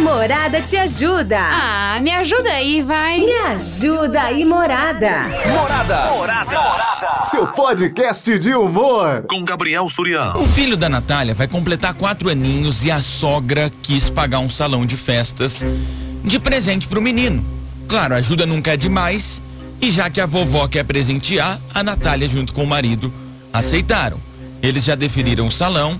Morada te ajuda. Ah, me ajuda aí, vai. Me ajuda aí, Morada. Morada. Morada. Seu podcast de humor. Com Gabriel Suriano. O filho da Natália vai completar quatro aninhos e a sogra quis pagar um salão de festas de presente pro menino. Claro, ajuda nunca é demais. E já que a vovó quer presentear, a Natália, junto com o marido, aceitaram. Eles já definiram o salão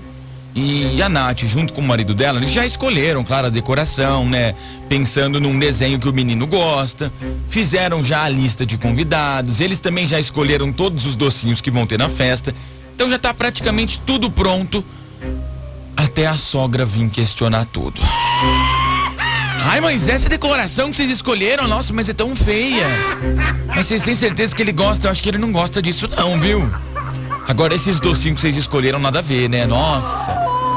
e a Nath, junto com o marido dela, eles já escolheram, claro, a decoração, né? Pensando num desenho que o menino gosta. Fizeram já a lista de convidados. Eles também já escolheram todos os docinhos que vão ter na festa. Então já tá praticamente tudo pronto. Até a sogra vir questionar tudo. Ai, mas essa decoração que vocês escolheram, nossa, mas é tão feia. Mas vocês têm certeza que ele gosta? Eu acho que ele não gosta disso, não, viu? Agora, esses docinhos que vocês escolheram, nada a ver, né? Nossa.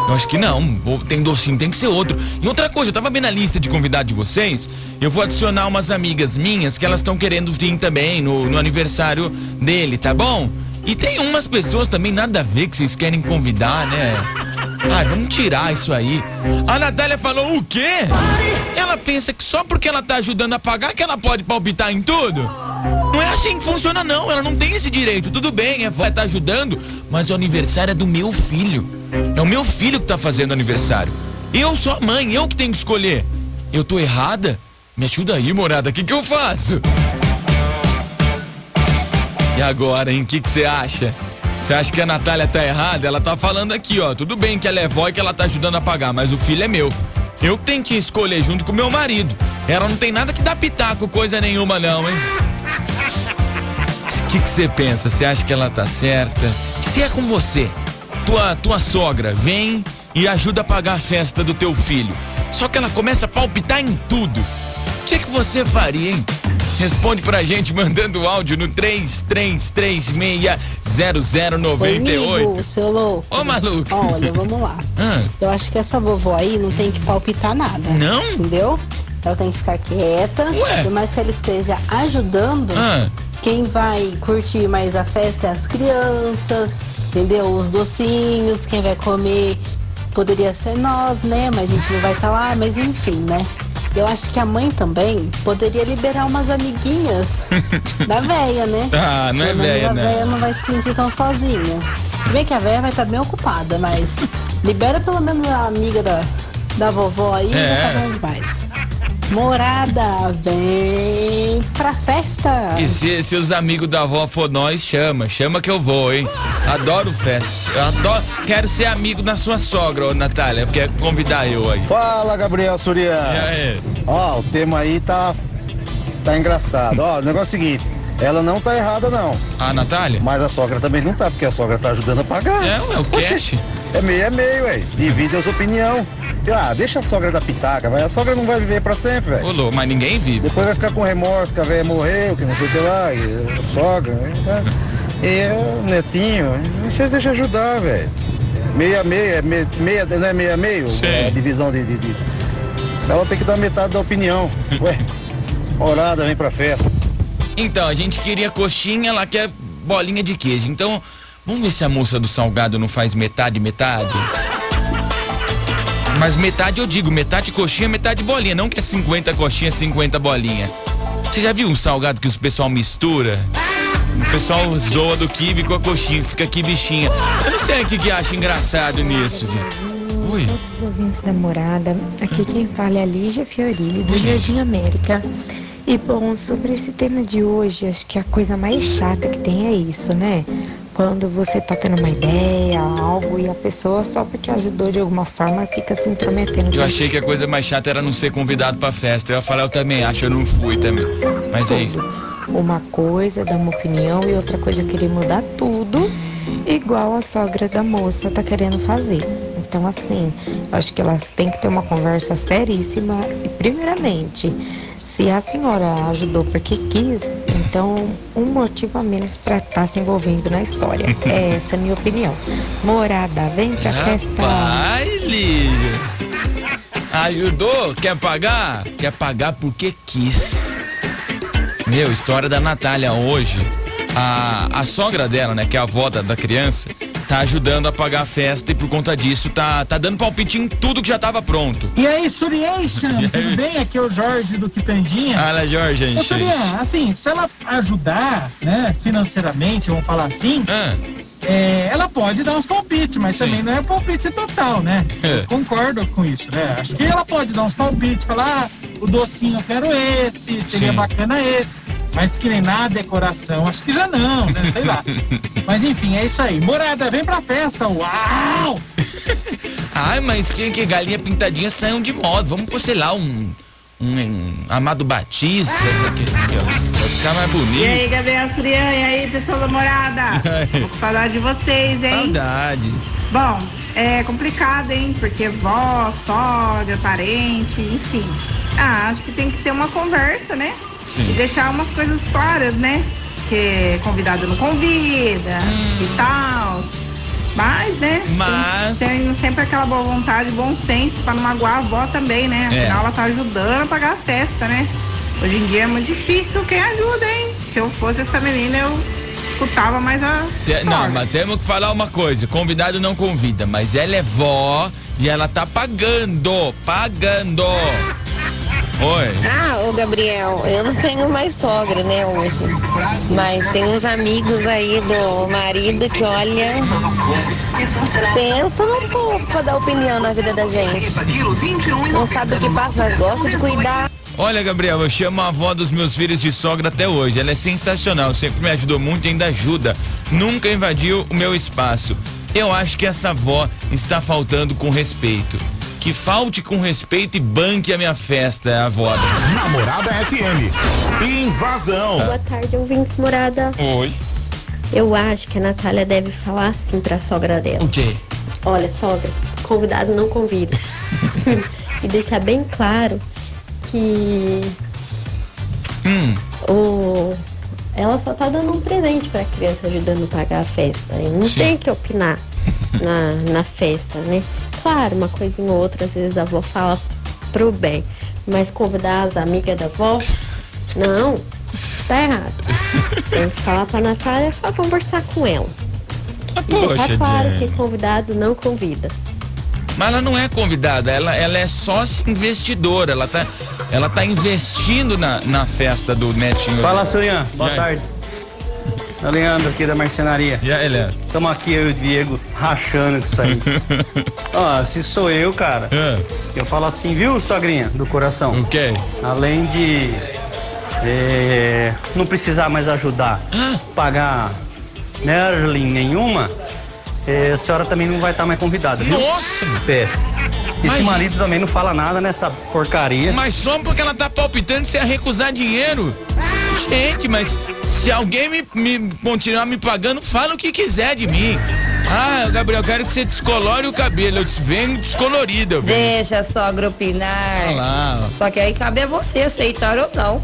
Eu acho que não. Tem docinho, tem que ser outro. E outra coisa, eu tava vendo a lista de convidados de vocês. Eu vou adicionar umas amigas minhas que elas estão querendo vir também no, no aniversário dele, tá bom? E tem umas pessoas também nada a ver que vocês querem convidar, né? Ai, vamos tirar isso aí. A Natália falou o quê? Ela pensa que só porque ela tá ajudando a pagar que ela pode palpitar em tudo? Assim funciona, não. Ela não tem esse direito. Tudo bem, é vai estar tá ajudando, mas o aniversário é do meu filho. É o meu filho que tá fazendo aniversário. Eu sou a mãe, eu que tenho que escolher. Eu tô errada? Me ajuda aí, morada. O que, que eu faço? E agora, hein? O que você acha? Você acha que a Natália tá errada? Ela tá falando aqui, ó. Tudo bem que ela é vó e que ela tá ajudando a pagar, mas o filho é meu. Eu tenho que escolher junto com meu marido. Ela não tem nada que dar pitaco, coisa nenhuma, não, hein? O que você pensa? Você acha que ela tá certa? Se é com você, tua, tua sogra vem e ajuda a pagar a festa do teu filho. Só que ela começa a palpitar em tudo. O que, que você faria, hein? Responde pra gente mandando áudio no 33360098. seu louco. Ô, maluco. Olha, vamos lá. Ah. Eu acho que essa vovó aí não tem que palpitar nada. Não? Entendeu? Ela tem que ficar quieta. Ué? Por mais que ela esteja ajudando, ah. Quem vai curtir mais a festa é as crianças, entendeu? Os docinhos, quem vai comer poderia ser nós, né? Mas a gente não vai estar tá lá, mas enfim, né? Eu acho que a mãe também poderia liberar umas amiguinhas da véia, né? Ah, não é véia, né? A véia não vai se sentir tão sozinha. Se bem que a véia vai estar bem ocupada, mas libera pelo menos a amiga da, da vovó aí, é. já tá bom demais. Morada, vem pra festa. E se, se os amigos da avó for nós, chama, chama que eu vou, hein? Adoro festa. Eu adoro, quero ser amigo da sua sogra, ô Natália, quer convidar eu aí. Fala, Gabriel. E aí? Ó, o tema aí tá tá engraçado. Ó, o negócio é o seguinte, ela não tá errada não. A Natália? Mas a sogra também não tá, porque a sogra tá ajudando a pagar. É, é o cash. É meio, é meio, ué. Divide as opiniões. Ah, deixa a sogra da pitaca, vai. A sogra não vai viver pra sempre, velho. Ô, mas ninguém vive. Depois vai ficar com remorso que a velha morreu, que não sei o que lá, e a sogra, né? Tá? E o netinho, deixa, deixa ajudar, velho. Meia meia, meia, meia, não é meia meio? Sim. A divisão de, de, de, Ela tem que dar metade da opinião. Ué, orada, vem pra festa. Então, a gente queria coxinha, ela quer bolinha de queijo. Então, vamos ver se a moça do salgado não faz metade, metade. Mas metade eu digo, metade coxinha, metade bolinha. Não que é 50 coxinha, 50 bolinha. Você já viu um salgado que o pessoal mistura? O pessoal zoa do kibe com a coxinha, fica aqui bichinha. Eu não sei o que, que acha engraçado nisso. Oi. Todos os ouvintes da morada, aqui quem fala é a Lígia Fiorini, do Jardim América. E bom, sobre esse tema de hoje, acho que a coisa mais chata que tem é isso, né? Quando você tá tendo uma ideia, algo, e a pessoa, só porque ajudou de alguma forma, fica se intrometendo. Eu achei que a coisa mais chata era não ser convidado pra festa. Eu ia falar, eu também acho, eu não fui também. Mas é isso. Uma coisa é dar uma opinião e outra coisa é querer mudar tudo, igual a sogra da moça tá querendo fazer. Então, assim, acho que elas têm que ter uma conversa seríssima e, primeiramente, se a senhora ajudou porque quis, então um motivo a menos para estar tá se envolvendo na história. É essa a minha opinião. Morada, vem pra Rapaz, festa. Rapaz, Lígia. Ajudou? Quer pagar? Quer pagar porque quis. Meu, história da Natália hoje. A, a sogra dela, né, que é a avó da, da criança, tá ajudando a pagar a festa e por conta disso tá, tá dando palpite em tudo que já tava pronto. E aí, Suriation, tudo bem? Aqui é o Jorge do Quitandinha. Fala, Jorge, Ô, gente. Surian, assim, se ela ajudar, né, financeiramente, vamos falar assim, Ah, é, ela pode dar uns palpites, mas Sim. também não é palpite total, né? É. Concordo com isso, né? Acho que ela pode dar uns palpites, falar, ah, o docinho eu quero esse, seria Sim. bacana esse. Mas que nem na decoração, acho que já não, né? Sei lá. Mas enfim, é isso aí. Morada, vem pra festa, uau! Ai, mas que, que galinha pintadinha saiam de moda. Vamos pôr, sei lá, um. Um, um Amado Batista, essa aqui, aqui, ó. Vai ficar mais E bonito. aí, Gabriel Surian, e aí, pessoal da morada? Tô com saudade de vocês, hein? Saudades. Bom, é complicado, hein? Porque vó, sogra, parente, enfim. Ah, acho que tem que ter uma conversa, né? Sim. E deixar umas coisas claras, né? Que convidado não convida e tal. Mas, né? Hum. Mas- Tem, tem sempre aquela boa vontade, bom senso pra não magoar a avó também, né? É. Afinal, ela tá ajudando a pagar a festa, né? Hoje em dia é muito difícil quem ajuda, hein? Se eu fosse essa menina, eu escutava mais a. Te- não, mas temos que falar uma coisa: convidado não convida, mas ela é vó e ela tá pagando. Pagando. Oi. Ah, ô Gabriel, eu não tenho mais sogra, né, hoje. Mas tem uns amigos aí do marido que, olha, pensa num pouco pra dar opinião na vida da gente. Não sabe o que passa, mas gosta de cuidar. Olha, Gabriel, eu chamo a avó dos meus filhos de sogra até hoje. Ela é sensacional, sempre me ajudou muito e ainda ajuda. Nunca invadiu o meu espaço. Eu acho que essa avó está faltando com respeito. Que falte com respeito e banque a minha festa, é a avó. Namorada FM. Invasão. Boa tarde, ouvintes morada. Oi. Eu acho que a Natália deve falar assim pra sogra dela. O quê? Olha, sogra, convidado não convida. e deixar bem claro que Hum, o... ela só tá dando um presente pra criança ajudando a pagar a festa. E não Sim. tem que opinar na, na festa, né? Claro, uma coisinha ou outra, às vezes a avó fala pro bem. Mas convidar as amigas da avó, não, tá errado. Tem que falar pra Natália pra conversar com ela. ah, E deixar poxa, claro Jen. que convidado não convida. Mas ela não é convidada, ela, ela é sócia investidora. Ela tá, ela tá investindo na, na festa do Netinho. Fala, Surian. Boa tarde. É o Leandro aqui da marcenaria. E aí, Léo? Estamos aqui, eu e o Diego, rachando isso aí. Ó, se sou eu, cara, Ah, eu falo assim, viu, sogrinha do coração? o quê? Além de é, não precisar mais ajudar, pagar Merlin nenhuma, é, a senhora também não vai estar mais convidada, viu? nossa! É. Esse Mas- marido também não fala nada nessa porcaria. Mas só porque ela tá palpitando você ia recusar dinheiro. Gente, mas se alguém me, me continuar me pagando, fala o que quiser de mim. Ah, Gabriel, eu quero que você descolore o cabelo. Eu te venho descolorido, eu venho. Deixa a sogra opinar. Olha lá, Só que aí cabe a você aceitar ou não.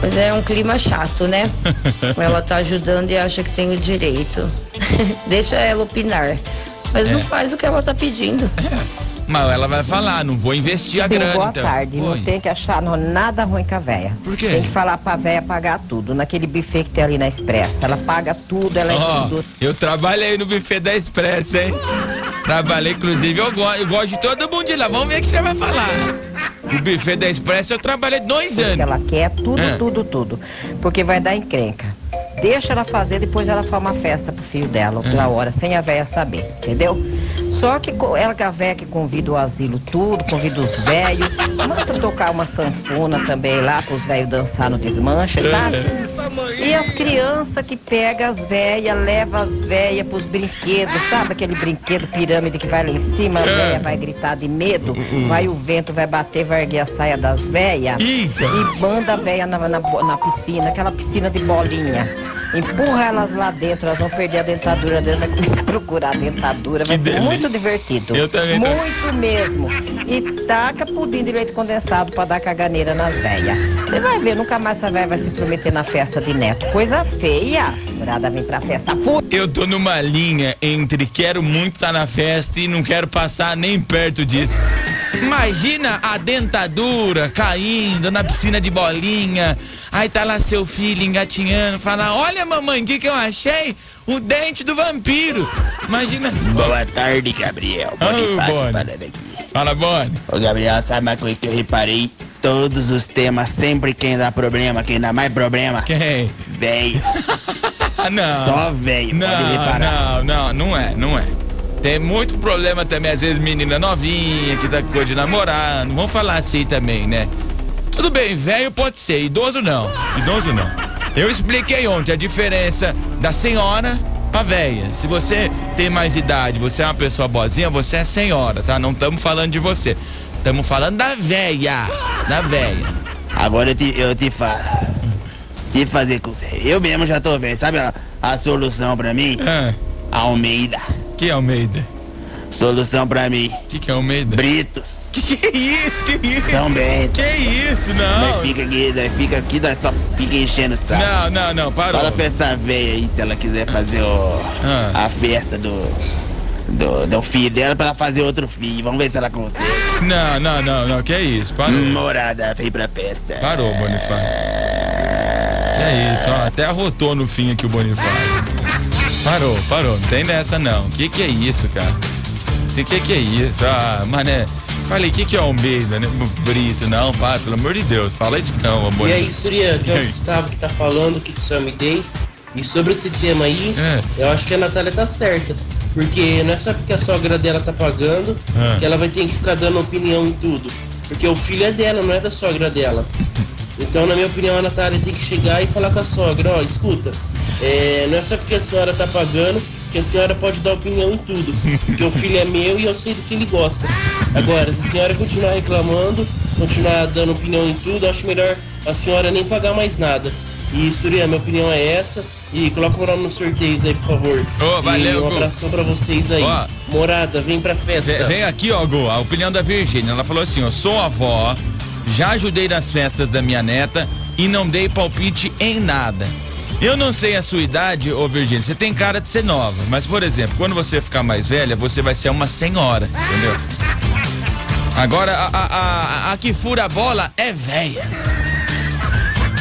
Pois é um clima chato, né? ela tá ajudando e acha que tem o direito. Deixa ela opinar. Mas não É. faz o que ela tá pedindo. ó. Mas ela vai falar, não vou investir a Sim, grana, boa então. tarde. Oi. Não tem que achar nada ruim com a véia. Por quê? Tem que falar pra véia pagar tudo. Naquele buffet que tem ali na Expressa. Ela paga tudo, ela é Ó, tudo. eu trabalhei no buffet da Expressa, hein? Trabalhei, inclusive, eu gosto, eu gosto de todo mundo de lá. Vamos ver o que você vai falar. O buffet da Expressa eu trabalhei dois anos. ela quer tudo, É. tudo, tudo. Porque vai dar encrenca. Deixa ela fazer, depois ela faz uma festa pro filho dela, outra hora, sem a véia saber, entendeu? Só que ela que a véia que convida o asilo tudo, convida os velhos, manda tocar uma sanfona também lá pros velhos dançar no desmanche, sabe? E as crianças que pegam as velhas, leva as velhas pros brinquedos, sabe aquele brinquedo pirâmide que vai lá em cima, a velha vai gritar de medo, vai o vento, vai bater, vai erguer a saia das velhas e manda a velha na, na, na piscina, aquela piscina de bolinha. Empurra elas lá dentro, elas vão perder a dentadura delas, vai começar a procurar a dentadura. Vai Que ser delícia. muito divertido. Eu também tô- Muito mesmo. E taca pudim de leite condensado pra dar caganeira nas velhas. Você vai ver, nunca mais essa velha vai se prometer na festa de neto. Coisa feia. Morada vem pra festa. Fui. Eu tô numa linha entre quero muito estar na festa e não quero passar nem perto disso. Imagina a dentadura caindo na piscina de bolinha. Aí tá lá seu filho engatinhando, fala: Olha, mamãe, o que, que eu achei? O dente do vampiro. Imagina assim. Boa tarde, Gabriel. Bonifácio falando aqui. Fala, Boni. Ô, Gabriel, sabe uma coisa que eu reparei? Todos os temas, sempre quem dá problema, quem dá mais problema. Quem? Velho. não. Só velho, Não, reparar. não, não, não é, não é. Tem muito problema também, às vezes menina novinha que tá com coisa de namorar. Não vamos falar assim também, né? Tudo bem, velho pode ser, idoso não. Idoso não. Eu expliquei ontem a diferença da senhora pra velha. Se você tem mais idade, você é uma pessoa boazinha, você é senhora, tá? Não estamos falando de você. Estamos falando da velha. Da velha. Agora eu te, eu te falo. Te fazer com velho. Eu mesmo já tô vendo. Sabe a, a solução pra mim? Almeida. Que Almeida? Solução pra mim. Que que é Almeida? Britos. Que isso, que isso? São Bento. Que isso, não. Nós fica aqui, nós fica aqui, nós só fica enchendo o saco. Não, não, não, parou. Fala pra essa veia aí se ela quiser fazer o, Ah. a festa do, do, do filho dela pra ela fazer outro filho. Vamos ver se ela consegue. Não, não, não, não, que isso, parou. Morada, vem pra festa. Parou, Bonifácio. Que é isso, ó, até arrotou no fim aqui o Bonifácio. Parou, parou, não tem dessa não. Que que é isso, cara? Que que que é isso? Ah, mané, falei, que que é Almeida, né? Brito, não, para, pelo amor de Deus, fala isso não, amor. E aí, Surya, que é o? Gustavo que tá falando, que me dei. E sobre esse tema aí, eu acho que a Natália tá certa. Porque não é só porque a sogra dela tá pagando É. que ela vai ter que ficar dando opinião em tudo. Porque o filho é dela, não é da sogra dela. Então, na minha opinião, a Natália tem que chegar e falar com a sogra, ó, escuta, é, não é só porque a senhora tá pagando que a senhora pode dar opinião em tudo. Porque o filho é meu e eu sei do que ele gosta. Agora, se a senhora continuar reclamando, continuar dando opinião em tudo, eu acho melhor a senhora nem pagar mais nada. E Surya, minha opinião é essa. E coloca o nome nos sorteios aí, por favor. Ô, valeu, e um Gu. abração pra vocês aí. Ó. Morada, vem pra festa. Vem, vem aqui, ó, Gu, a opinião da Virgínia. Ela falou assim, ó, sou avó, já ajudei nas festas da minha neta e não dei palpite em nada. Eu não sei a sua idade, ô Virgínia, você tem cara de ser nova, mas, por exemplo, quando você ficar mais velha, você vai ser uma senhora, entendeu? Agora, a, a, a, a que fura a bola é velha.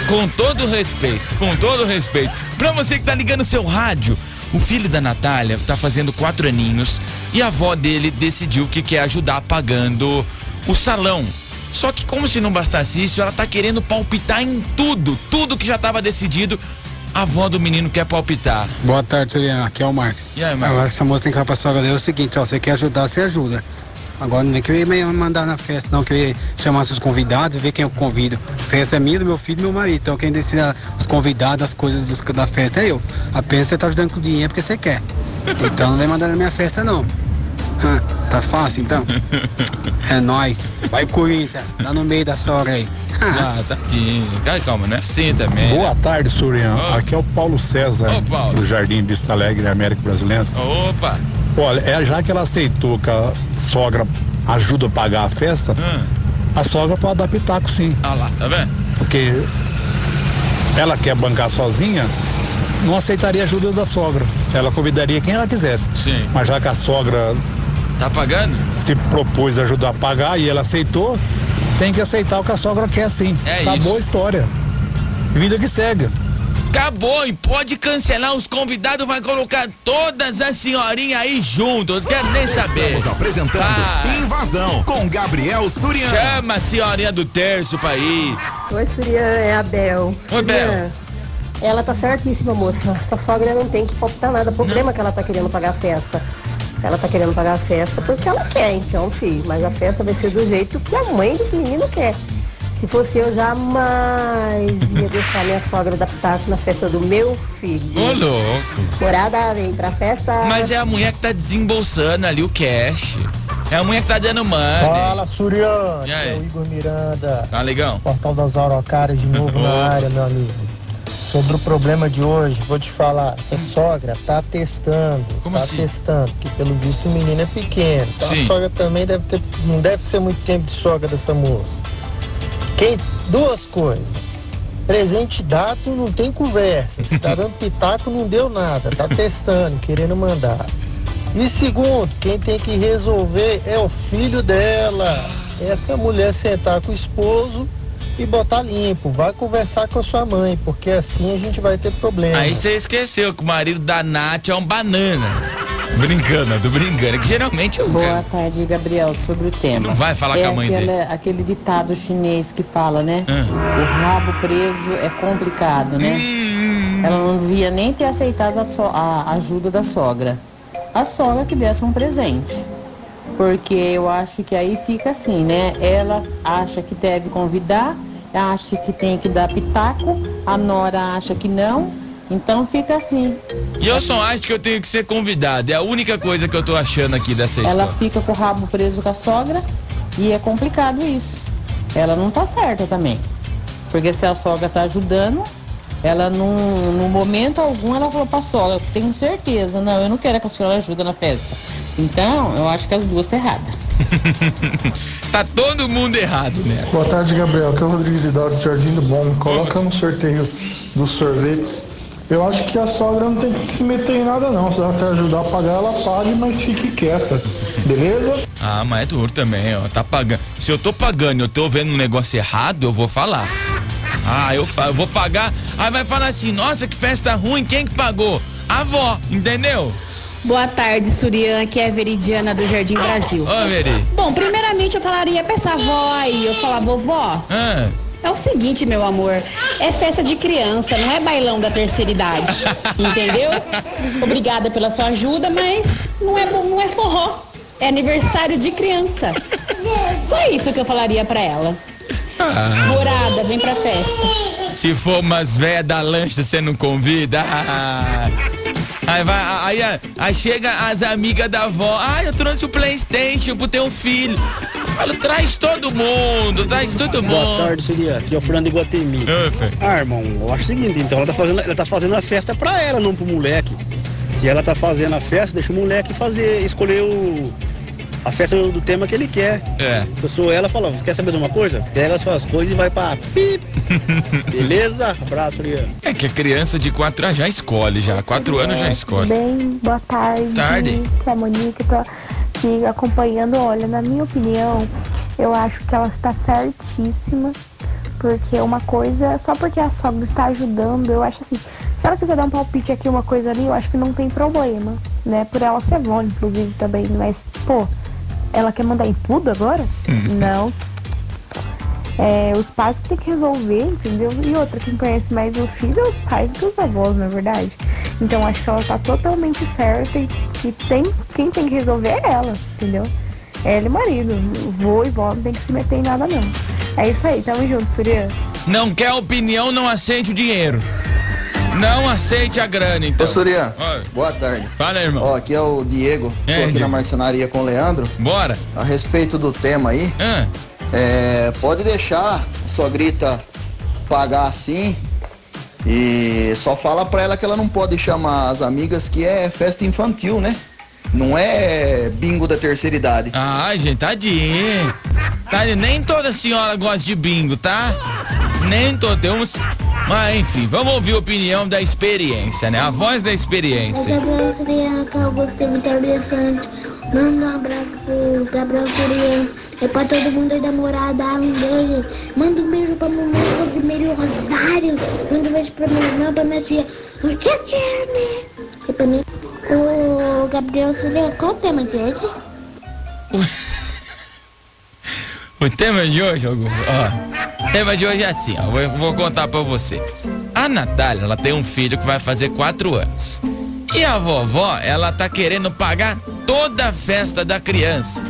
Com todo respeito, com todo respeito. Pra você que tá ligando seu rádio, o filho da Natália tá fazendo quatro aninhos e a avó dele decidiu que quer ajudar pagando o salão. Só que como se não bastasse isso, ela tá querendo palpitar em tudo, tudo que já tava decidido. A avó do menino quer palpitar. Boa tarde, Soriano. Aqui é o Marcos. E aí, Marcos? Agora essa moça tem que falar pra sogra dela é o seguinte, ó, você quer ajudar, você ajuda. Agora não vem querer me mandar na festa, não, querer chamar seus convidados e ver quem eu convido. A festa é minha, do meu filho e do meu marido. Então quem decide os convidados, as coisas dos- da festa é eu. Apenas você tá ajudando com dinheiro porque você quer. Então não vem mandar na minha festa, não. Tá fácil então? É nóis. Vai Corinthians, tá no meio da sogra aí. Ah, tadinho. Calma, não é assim também. Boa tarde, Surian. Aqui é o Paulo César, Ô, Paulo. do Jardim Vista Alegre, América Brasileira. Opa! Olha, é, já que ela aceitou que a sogra ajuda a pagar a festa, a sogra pode dar pitaco sim. Ah lá, tá vendo? Porque ela quer bancar sozinha, não aceitaria a ajuda da sogra. Ela convidaria quem ela quisesse. Sim. Mas já que a sogra Tá pagando? se propôs ajudar a pagar e ela aceitou, tem que aceitar o que a sogra quer sim. É Acabou isso. a história. Vida que segue. Acabou e pode cancelar os convidados, vai colocar todas as senhorinhas aí juntas, não quero nem saber. Estamos apresentando Ah, Invasão com Gabriel Surian. chama a senhorinha do terço pra ir. Oi, Surian, é a Bel. Oi, Bel. Ela tá certíssima, moça. Essa sogra não tem que palpitar nada. O problema é que ela tá querendo pagar a festa. Ela tá querendo pagar a festa porque ela quer, então, filho. Mas a festa vai ser do jeito que a mãe do menino quer. Se fosse eu, jamais ia deixar minha sogra dar pitaco na festa do meu filho. Ô, louco. Morada, vem pra festa. Mas é a mulher que tá desembolsando ali o cash. É a mulher que tá dando money. Fala, Surian. E Aqui aí? é o Igor Miranda. Tá legal? Portal das Araucárias de novo na área, meu amigo. Sobre o problema de hoje, vou te falar, essa sogra tá testando. Como tá assim? testando, porque pelo visto o menino é pequeno. Então Sim. a sogra também deve ter. Não deve ser muito tempo de sogra dessa moça. Quem, duas coisas. Presente dado não tem conversa. Se tá dando pitaco, não deu nada. Tá testando, querendo mandar. E segundo, quem tem que resolver é o filho dela. essa mulher sentar com o esposo e botar limpo. Vai conversar com a sua mãe, porque assim a gente vai ter problema. Aí você esqueceu que o marido da Nath é um banana. Brincando, tô brincando. Que geralmente eu Boa tarde, Gabriel, sobre o tema. Não vai falar é com a mãe aquele, dele. aquele ditado chinês que fala, né? Ah. O rabo preso é complicado, né? Hum. Ela não devia nem ter aceitado a, so- a ajuda da sogra. A sogra que desse um presente. Porque eu acho que aí fica assim, né? Ela acha que deve convidar, acha que tem que dar pitaco, a Nora acha que não. Então fica assim. E eu só acho que eu tenho que ser convidado. É a única coisa que eu tô achando aqui dessa Ela história. fica com o rabo preso com a sogra e é complicado isso. Ela não tá certa também. Porque se a sogra tá ajudando, ela não, no momento algum ela falou pra sogra, tenho certeza, não, eu não quero que a senhora ajude na festa. Então, eu acho que as duas estão erradas. tá todo mundo errado nessa. Boa tarde, Gabriel. Aqui é o Rodrigues Hidalgo do Jardim do Bom. Coloca no sorteio dos sorvetes. Eu acho que a sogra não tem que se meter em nada, não. Se ela quer ajudar a pagar, ela pague, mas fique quieta. Beleza? Ah, mas é duro também, ó. Tá pagando. Se eu tô pagando e eu tô vendo um negócio errado, eu vou falar. Ah, eu, eu vou pagar. Aí vai falar assim, nossa, que festa ruim, quem que pagou? A avó, entendeu? Boa tarde, Surian, que é Veridiana do Jardim Brasil. Ô, Veri. Bom, primeiramente eu falaria pra essa avó aí, eu falar, vovó, Ah, é o seguinte, meu amor, é festa de criança, não é bailão da terceira idade, entendeu? Obrigada pela sua ajuda, mas não é, não é forró, é aniversário de criança. Só isso que eu falaria pra ela. Ah. Morada, vem pra festa. se for umas véia da lancha, você não convida? Ah. Aí vai, aí, aí, chega as amigas da avó. Ah, eu trouxe o Playstation pro teu filho. Eu falo, traz todo mundo, traz todo mundo. Boa tarde, Surya. Aqui é o Fernando Iguatemi. Fê. Ah, irmão, eu acho o seguinte, então ela tá fazendo, ela tá fazendo a festa pra ela, não pro moleque. Se ela tá fazendo a festa, deixa o moleque fazer, escolher o, a festa do, do tema que ele quer. É. Eu sou ela falando, quer saber de uma coisa? Pega as suas coisas e vai pra pip. Beleza? Abraço, Surya. É que a criança de 4 anos já escolhe, já. 4 anos já escolhe. Bem, boa tarde. Tarde. Que é a Monique tá aqui acompanhando. Olha, na minha opinião, eu acho que ela está certíssima. Porque uma coisa, só porque a sogra está ajudando, eu acho assim, se ela quiser dar um palpite aqui, uma coisa ali, eu acho que não tem problema, né? Por ela ser vó, inclusive, também, mas, pô, ela quer mandar em tudo agora? Não. É, os pais que tem que resolver, entendeu? E outra, quem conhece mais o filho é os pais do que os avós, na verdade. Então acho que ela tá totalmente certa e, e tem, quem tem que resolver é ela, entendeu? Ela e o marido. Vô e vó não tem que se meter em nada não. É isso aí, tamo junto, Surya. Não quer opinião, não aceite o dinheiro. Não aceite a grana, então. Ô, Surya, boa tarde. Fala, irmão. Ó, aqui é o Diego, tô É, aqui na Diego. marcenaria com o Leandro. Bora. A respeito do tema aí, Ah. é, pode deixar a sogrita pagar assim e só fala pra ela que ela não pode chamar as amigas que é festa infantil, né? Não é bingo da terceira idade. Ai, gente, tadinho. Tadinho, nem toda senhora gosta de bingo, tá? Nem toda. Tem uns. Mas enfim, vamos ouvir a opinião da experiência, né? A voz da experiência. Gabriel Surian, que eu gostei muito interessante. Manda um abraço pro Gabriel Surian. É pra todo mundo aí da morada, um beijo. Manda um beijo pra mamãe Rosemary Rosário. Manda um beijo pra minha irmã, pra minha tia. Ô tia Tiane. E pra mim. Ô Gabriel Surian, qual o tema de hoje? O tema de hoje, Augusto, ó. Tema de hoje é assim, ó. Vou, vou contar pra você. A Natália, ela tem um filho que vai fazer quatro anos. E a vovó, ela tá querendo pagar toda a festa da criança.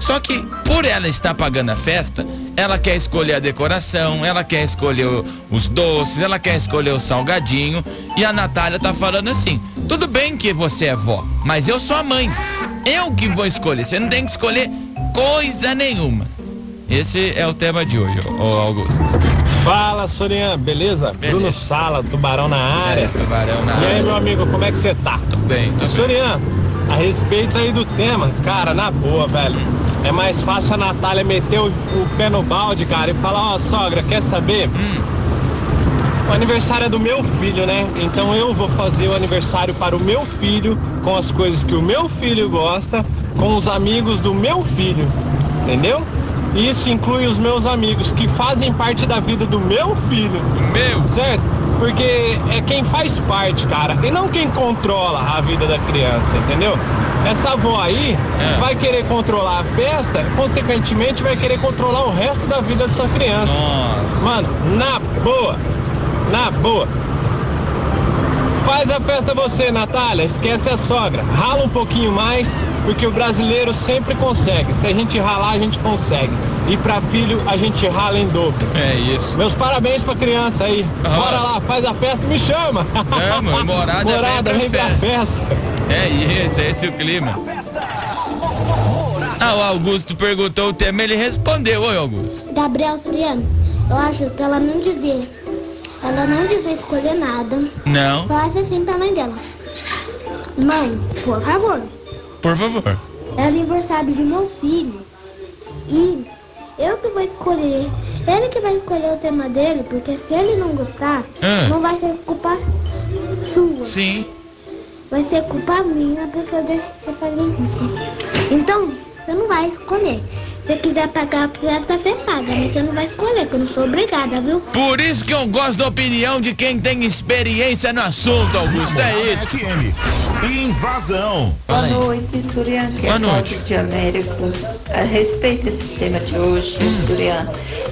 Só que, por ela estar pagando a festa, ela quer escolher a decoração, ela quer escolher os doces, ela quer escolher o salgadinho. E a Natália tá falando assim: tudo bem que você é vó, mas eu sou a mãe. Eu que vou escolher. Você não tem que escolher coisa nenhuma. Esse é o tema de hoje, ô Augusto. Fala, Sorian, beleza? Bruno Sala, Tubarão na área. É, Tubarão na e aí, área. meu amigo, como é que você tá? Tô bem, tô bem. Sorian, a respeito aí do tema, cara, na boa, velho. É mais fácil a Natália meter o, o pé no balde, cara, e falar, ó, sogra, quer saber? O aniversário é do meu filho, né? Então eu vou fazer o aniversário para o meu filho, com as coisas que o meu filho gosta, com os amigos do meu filho. Entendeu? Isso inclui os meus amigos que fazem parte da vida do meu filho. Meu? Certo? Porque é quem faz parte, cara, e não quem controla a vida da criança, entendeu? Essa avó aí É. vai querer controlar a festa, consequentemente vai querer controlar o resto da vida dessa criança. Nossa. Mano, na boa, na boa. Faz a festa você, Natália. Esquece a sogra. Rala um pouquinho mais, porque o brasileiro sempre consegue. Se a gente ralar, a gente consegue. E pra filho, a gente rala em dobro. É isso. Meus parabéns pra criança aí. Bora lá, faz a festa, me chama. É, mano, morada, Morada, vem vem pra festa. É isso, é esse o clima. Ah, o Augusto perguntou o tema, ele respondeu, oi Augusto. Gabriel Soriano, eu acho que ela não devia. Ela não devia escolher nada. Não. Falasse assim pra mãe dela. Mãe, por favor, Por favor. é aniversário do meu filho. E eu que vou escolher. Ele que vai escolher o tema dele, porque se ele não gostar, Ah. não vai ser culpa sua. Sim. Vai ser culpa minha porque eu deixo você fazer isso. Então, você não vai escolher. Se você quiser pagar a festa, você paga, mas você não vai escolher, que eu não sou obrigada, viu? Por isso que eu gosto da opinião de quem tem experiência no assunto, Augusto. É isso. Invasão. Boa noite, Surian. Que Boa é noite. De Américo. A respeito desse tema de hoje, Surian,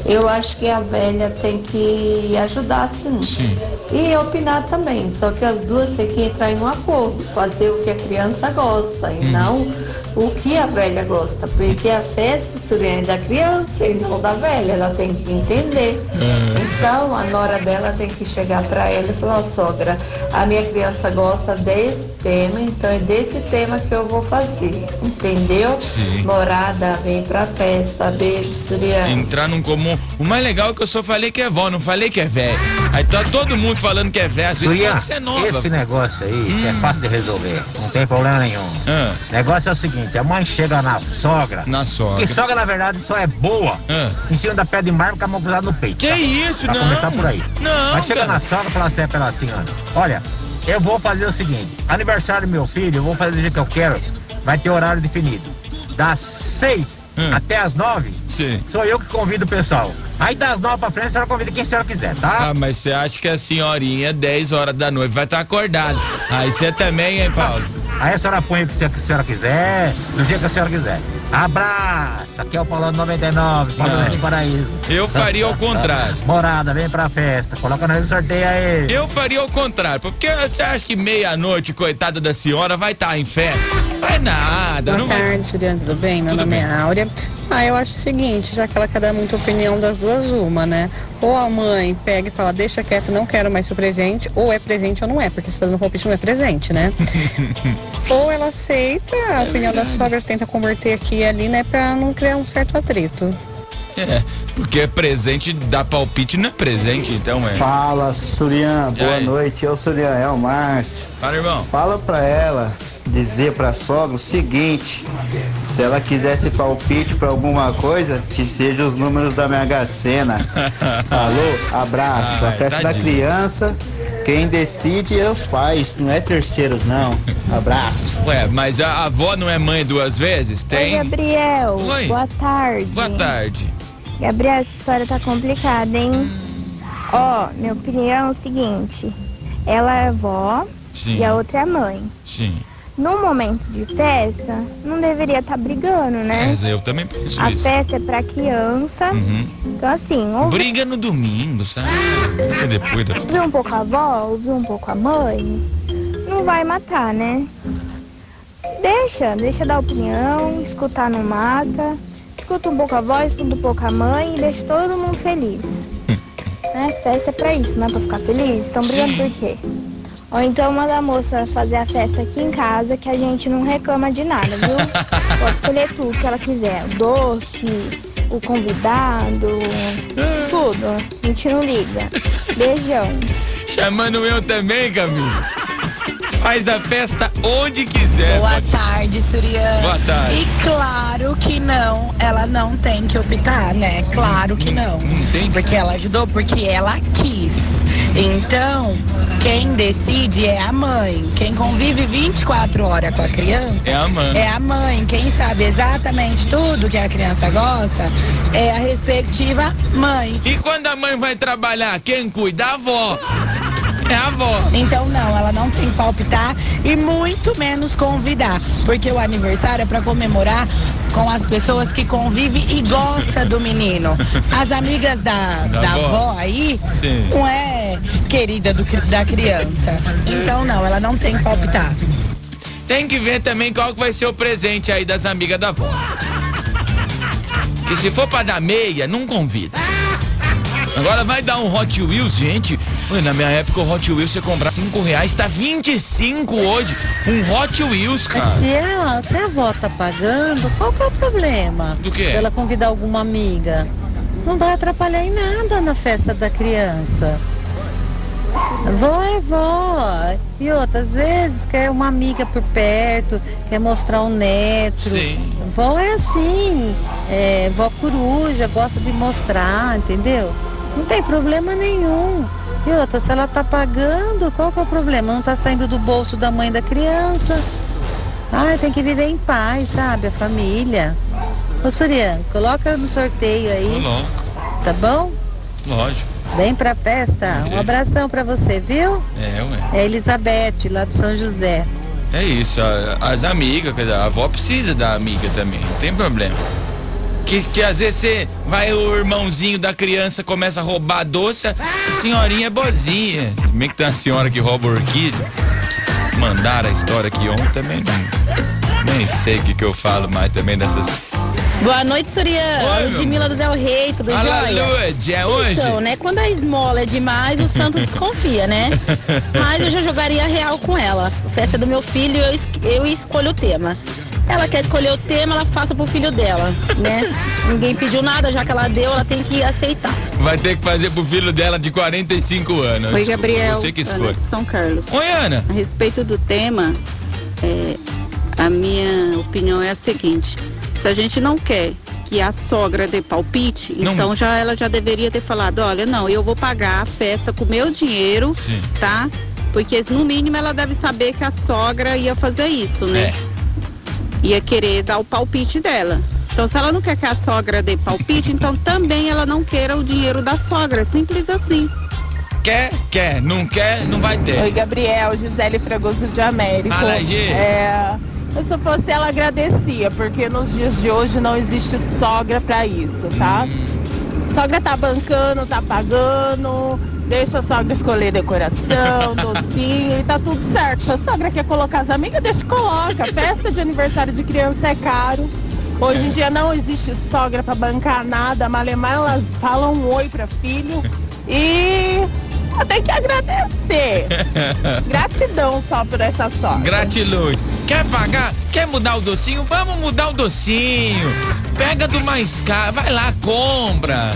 eu acho que a velha tem que ajudar sim. Sim. E opinar também. Só que as duas têm que entrar em um acordo, fazer o que a criança gosta e não o que a velha gosta. Porque a festa, é da criança e não da velha. Ela tem que entender. Então a nora dela tem que chegar pra ela e falar, ó sogra, a minha criança gosta desse tema, então é desse tema que eu vou fazer. Entendeu? Sim. Morada, vem pra festa. Beijo, Suriane. Entrar num comum. O mais legal é que eu só falei que é vó, não falei que é velho. Aí tá todo mundo falando que é velho. Às vezes Surian, pode ser nova. esse negócio aí é fácil de resolver, não tem problema nenhum. Ah. O negócio é o seguinte, a mãe chega na sogra. Na sogra. Que sogra, na verdade, só é boa em cima da pedra de mármore com a mão cruzada no peito. Que isso, pra não. começar por aí. Não, Mas chega cara. na sogra e fala assim pra ela assim, olha, eu vou fazer o seguinte, aniversário do meu filho, eu vou fazer do jeito que eu quero, vai ter horário definido. Das seis até as nove, Sim. sou eu que convido o pessoal. Aí das nove pra frente, a senhora convida quem a senhora quiser, tá? Ah, mas você acha que a senhorinha, 10 horas da noite, vai estar acordada. Aí você também, hein, Paulo? Aí a senhora põe o que a senhora quiser, do jeito que a senhora quiser. Abraço! Aqui é o Paulão 99, Paulo Não. do Paraíso. Eu faria o contrário. Morada, vem pra festa, coloca no sorteio aí. Eu faria o contrário, porque você acha que meia-noite, coitada da senhora, vai estar em festa? Vai nada, Boa não vai. tarde, estudante, tudo bem? Meu Tudo nome bem. é Áurea. Ah, eu acho o seguinte, já que ela quer dar muita opinião das duas, uma, né? Ou a mãe pega e fala, deixa quieto, não quero mais seu presente, ou é presente ou não é, porque se tá dando palpite não é presente, né? ou ela aceita a opinião da sogra, tenta converter aqui e ali, né, pra não criar um certo atrito. É, porque é presente, dá palpite não é presente, então é. Fala, Surian. Boa noite. Eu, Surian, é o Márcio. Fala, irmão. Fala pra ela, dizer pra sogra o seguinte: se ela quisesse palpite pra alguma coisa, que seja os números da Mega Sena. Alô, abraço. Ai, a festa da tadinho. criança, quem decide é os pais, não é terceiros, não. Abraço. Ué, mas a avó não é mãe duas vezes? Tem? Oi, Gabriel. Oi. Boa tarde. Boa tarde. Gabriel, essa história tá complicada, hein? Ó, minha opinião é o seguinte: ela é avó Sim. e a outra é mãe. Sim. Num momento de festa, não deveria estar brigando, né? Mas eu também penso A isso. festa é pra criança. Uhum. Então, assim, ouve, Briga no domingo, sabe? Fica depois da ouvir um pouco a avó, ouvir um pouco a mãe, não vai matar, né? Deixa, deixa dar opinião, escutar não mata. Escuta um pouco a avó, escuta um pouco a mãe e deixa todo mundo feliz. né? Festa é pra isso, não é pra ficar feliz? Estão brigando por quê? Ou então manda a moça fazer a festa aqui em casa que a gente não reclama de nada, viu? Pode escolher tudo que ela quiser. O doce, o convidado, tudo. A gente não liga. Beijão. Chamando eu também, Camila. Faz a festa onde quiser. Boa pode- tarde, Suriane. Boa tarde. E claro que não, ela não tem que optar, né? Claro que não. Não tem? Porque ela ajudou, porque ela quis. Então, quem decide é a mãe. Quem convive 24 horas com a criança É a mãe. é a mãe. Quem sabe exatamente tudo que a criança gosta é a respectiva mãe. E quando a mãe vai trabalhar, quem cuida? A avó. É a avó. Então não, ela não tem que palpitar e muito menos convidar, porque o aniversário é para comemorar com as pessoas que convivem e gostam do menino. As amigas da, Da da, avó. avó aí Sim. não é querida do da criança. Então não, ela não tem que palpitar. Tem que ver também qual que vai ser o presente aí das amigas da avó. Que se for pra dar meia, não convida. Agora vai dar um Hot Wheels, gente. Na minha época o Hot Wheels você comprar 5 reais, tá 25 hoje. Um Hot Wheels, cara. Se a, se a avó tá pagando, qual que é o problema? Do quê? Se ela convidar alguma amiga. Não vai atrapalhar em nada na festa da criança. Vó é vó. E outras vezes quer uma amiga por perto, quer mostrar um neto. Sim. Vó é assim, é, vó coruja, gosta de mostrar, entendeu? Não tem problema nenhum. E outra, se ela tá pagando, qual que é o problema? Não tá saindo do bolso da mãe da criança. Ah, tem que viver em paz, sabe? A família. Ô, Surian, coloca no sorteio aí, tá bom? lógico. Vem pra festa. Um abração pra você, viu? É, ué. É Elizabeth, lá de São José. É isso, as amigas, a avó precisa da amiga também, não tem problema. Que, que às vezes você vai, o irmãozinho da criança começa a roubar doce, a senhorinha é boazinha. Se bem que tem uma senhora que rouba orquídea. Mandaram a história aqui ontem também, nem sei o que, que eu falo mais também dessas. Boa noite, Surya. Ludmila do Del Rey, tudo Alá, jóia? Lud, é hoje? Então, né, quando a esmola é demais, o santo desconfia, né? Mas eu já jogaria real com ela. Festa do meu filho, eu, es- eu escolho o tema. Ela quer escolher o tema, ela faça pro filho dela, né? Ninguém pediu nada, já que ela deu, ela tem que aceitar. Vai ter que fazer pro filho dela de 45 anos. Oi, Gabriel. Você que escolhe. de São Carlos. Oi, Ana. A respeito do tema, é, a minha opinião é a seguinte: se a gente não quer que a sogra dê palpite, Não. então já ela já deveria ter falado, olha, não, eu vou pagar a festa com meu dinheiro, Sim. tá? Porque no mínimo ela deve saber que a sogra ia fazer isso, né? Ia querer dar o palpite dela. Então, se ela não quer que a sogra dê palpite, então também ela não queira o dinheiro da sogra. Simples assim. Quer, quer, não quer, não vai ter. Oi, Gabriel, Gisele Fragoso de Américo. Fala. É, eu se eu fosse ela agradecia, porque nos dias de hoje não existe sogra pra isso, tá? Sogra tá bancando, tá pagando, deixa a sogra escolher decoração, docinho e tá tudo certo. Se a sogra quer colocar as amigas, deixa coloca. Festa de aniversário de criança é caro. Hoje em dia não existe sogra pra bancar nada, malemar elas falam um oi pra filho e eu tenho que agradecer. Gratidão só por essa sogra. Gratiluz. Quer pagar? Quer mudar o docinho? Vamos mudar o docinho. Pega do mais caro, vai lá, compra.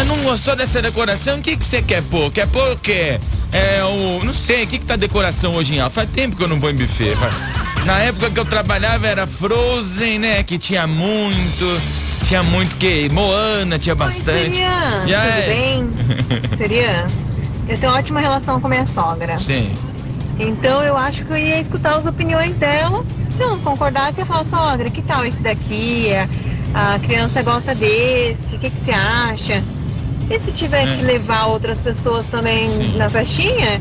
Ah, não gostou dessa decoração? O que que você quer pôr? Quer pôr o quê? É o. Não sei, o que que tá decoração hoje em alta? Faz tempo que eu não vou em buffet. faz- Na época que eu trabalhava era Frozen, né? Que tinha muito. Tinha muito que. Moana tinha bastante. Seria, E aí? tudo bem? Seria? Eu tenho ótima relação com minha sogra. Sim. Então eu acho que eu ia escutar as opiniões dela. Se eu não concordasse, eu falo, sogra, que tal esse daqui? A, a criança gosta desse, o que, que você acha? E se tiver É. que levar outras pessoas também na festinha,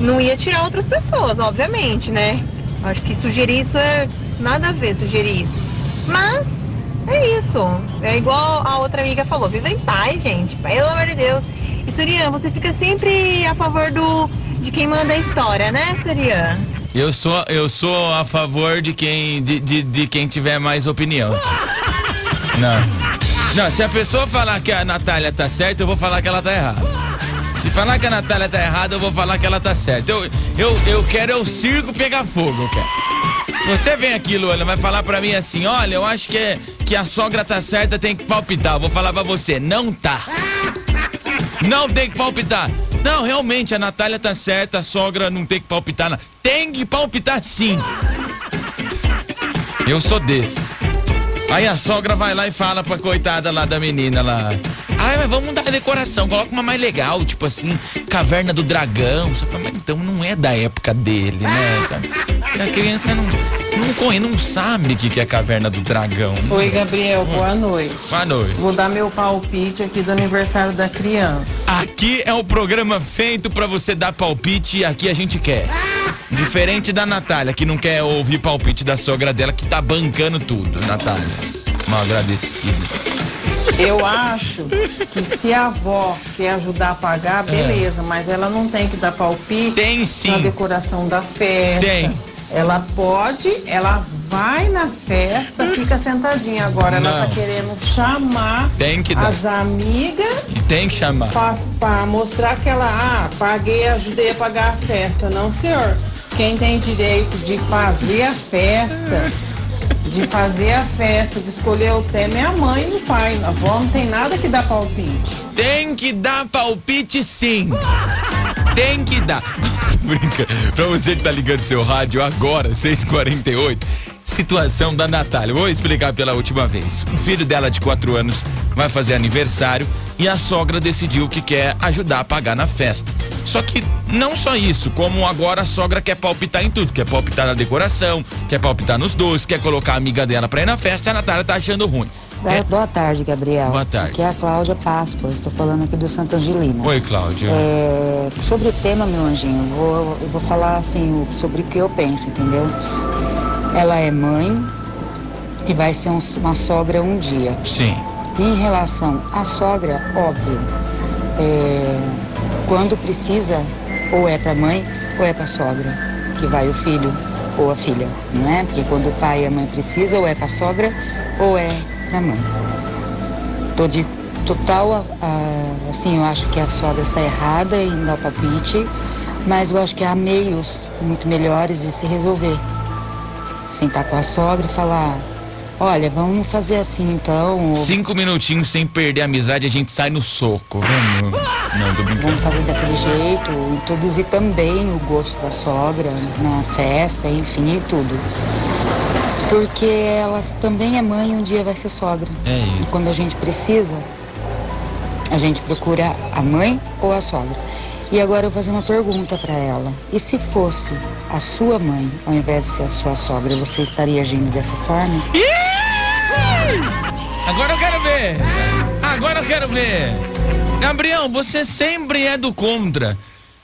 não ia tirar outras pessoas, obviamente, né? Acho que sugerir isso é nada a ver, sugerir isso. Mas é isso. É igual a outra amiga falou, viva em paz, gente. Pelo amor de Deus. E Surian, você fica sempre a favor do de quem manda a história, né, Surian? Eu sou, eu sou a favor de quem, de, de, de quem tiver mais opinião. Não. Não, se a pessoa falar que a Natália tá certa, eu vou falar que ela tá errada. Se falar que a Natália tá errada, eu vou falar que ela tá certa. Eu, eu, eu quero é o circo pegar fogo, eu quero. Se você vem aqui, Luana, vai falar pra mim assim, olha, eu acho que, é, que a sogra tá certa, tem que palpitar. Eu vou falar pra você, não tá. Não tem que palpitar. Não, realmente, a Natália tá certa, a sogra não tem que palpitar. Não. Tem que palpitar sim. Eu sou desse. Aí a sogra vai lá e fala pra coitada lá da menina lá. Ah, mas vamos mudar a decoração, coloca uma mais legal, tipo assim, Caverna do Dragão. Você fala, mas então não é da época dele, né? Sabe? A criança não, não conhece, não sabe o que que é Caverna do Dragão. Oi, Gabriel, boa noite. Boa noite. Vou dar meu palpite aqui do aniversário da criança. Aqui é o programa feito pra você dar palpite e aqui a gente quer. Diferente da Natália, que não quer ouvir palpite da sogra dela, que tá bancando tudo, Natália. Mal agradecida. Eu acho que se a avó quer ajudar a pagar, beleza, mas ela não tem que dar palpite tem, sim. na decoração da festa. Tem. Ela pode, ela vai na festa, fica sentadinha. Agora ela Não. tá querendo chamar Tem que dar. as amigas tem que chamar. para mostrar que ela, ah, paguei, ajudei a pagar a festa. Não, senhor. Quem tem direito de fazer a festa, de fazer a festa, de escolher o tema é a mãe e o pai. A avó não tem nada que dar palpite. Tem que dar palpite sim. Tem que dar. Brinca. Pra você que tá ligando seu rádio agora, 6h48. Situação da Natália. Vou explicar pela última vez. O filho dela de 4 anos vai fazer aniversário e a sogra decidiu que quer ajudar a pagar na festa. Só que não só isso, como agora a sogra quer palpitar em tudo. Quer palpitar na decoração, quer palpitar nos doces, quer colocar a amiga dela pra ir na festa e a Natália tá achando ruim. Boa- Boa tarde, Gabriel. Boa tarde. Aqui é a Cláudia Páscoa, estou falando aqui do Santa Angelina. Oi, Cláudia. É, sobre o tema, meu anjinho, eu vou, eu vou falar assim, sobre o que eu penso, entendeu? Ela é mãe e vai ser um- uma sogra um dia. Sim. Em relação à sogra, óbvio, é, quando precisa, ou é para mãe ou é para sogra, que vai o filho ou a filha, não é? Porque quando o pai e a mãe precisa, ou é para sogra ou é para mãe. Tô de total, a- assim, eu acho que a sogra está errada em dar o palpite, mas eu acho que há meios muito melhores de se resolver. Sentar com a sogra e falar, olha, vamos fazer assim então, ou Cinco minutinhos sem perder a amizade, a gente sai no soco. Vamos. Não, tô brincando. Vamos fazer daquele jeito, introduzir também o gosto da sogra na festa, enfim, e tudo. Porque ela também é mãe e um dia vai ser sogra. É E isso. quando a gente precisa, a gente procura a mãe ou a sogra. E agora eu vou fazer uma pergunta para ela. E se fosse a sua mãe, ao invés de ser a sua sogra, você estaria agindo dessa forma? Agora eu quero ver. Agora eu quero ver. Gabriel, você sempre é do contra.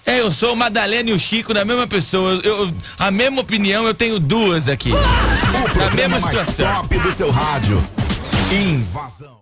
É, eu sou o Madalena e o Chico da mesma pessoa. Eu, eu- a mesma opinião, eu tenho duas aqui. O programa mesma mais situação. top do seu rádio. Invasão.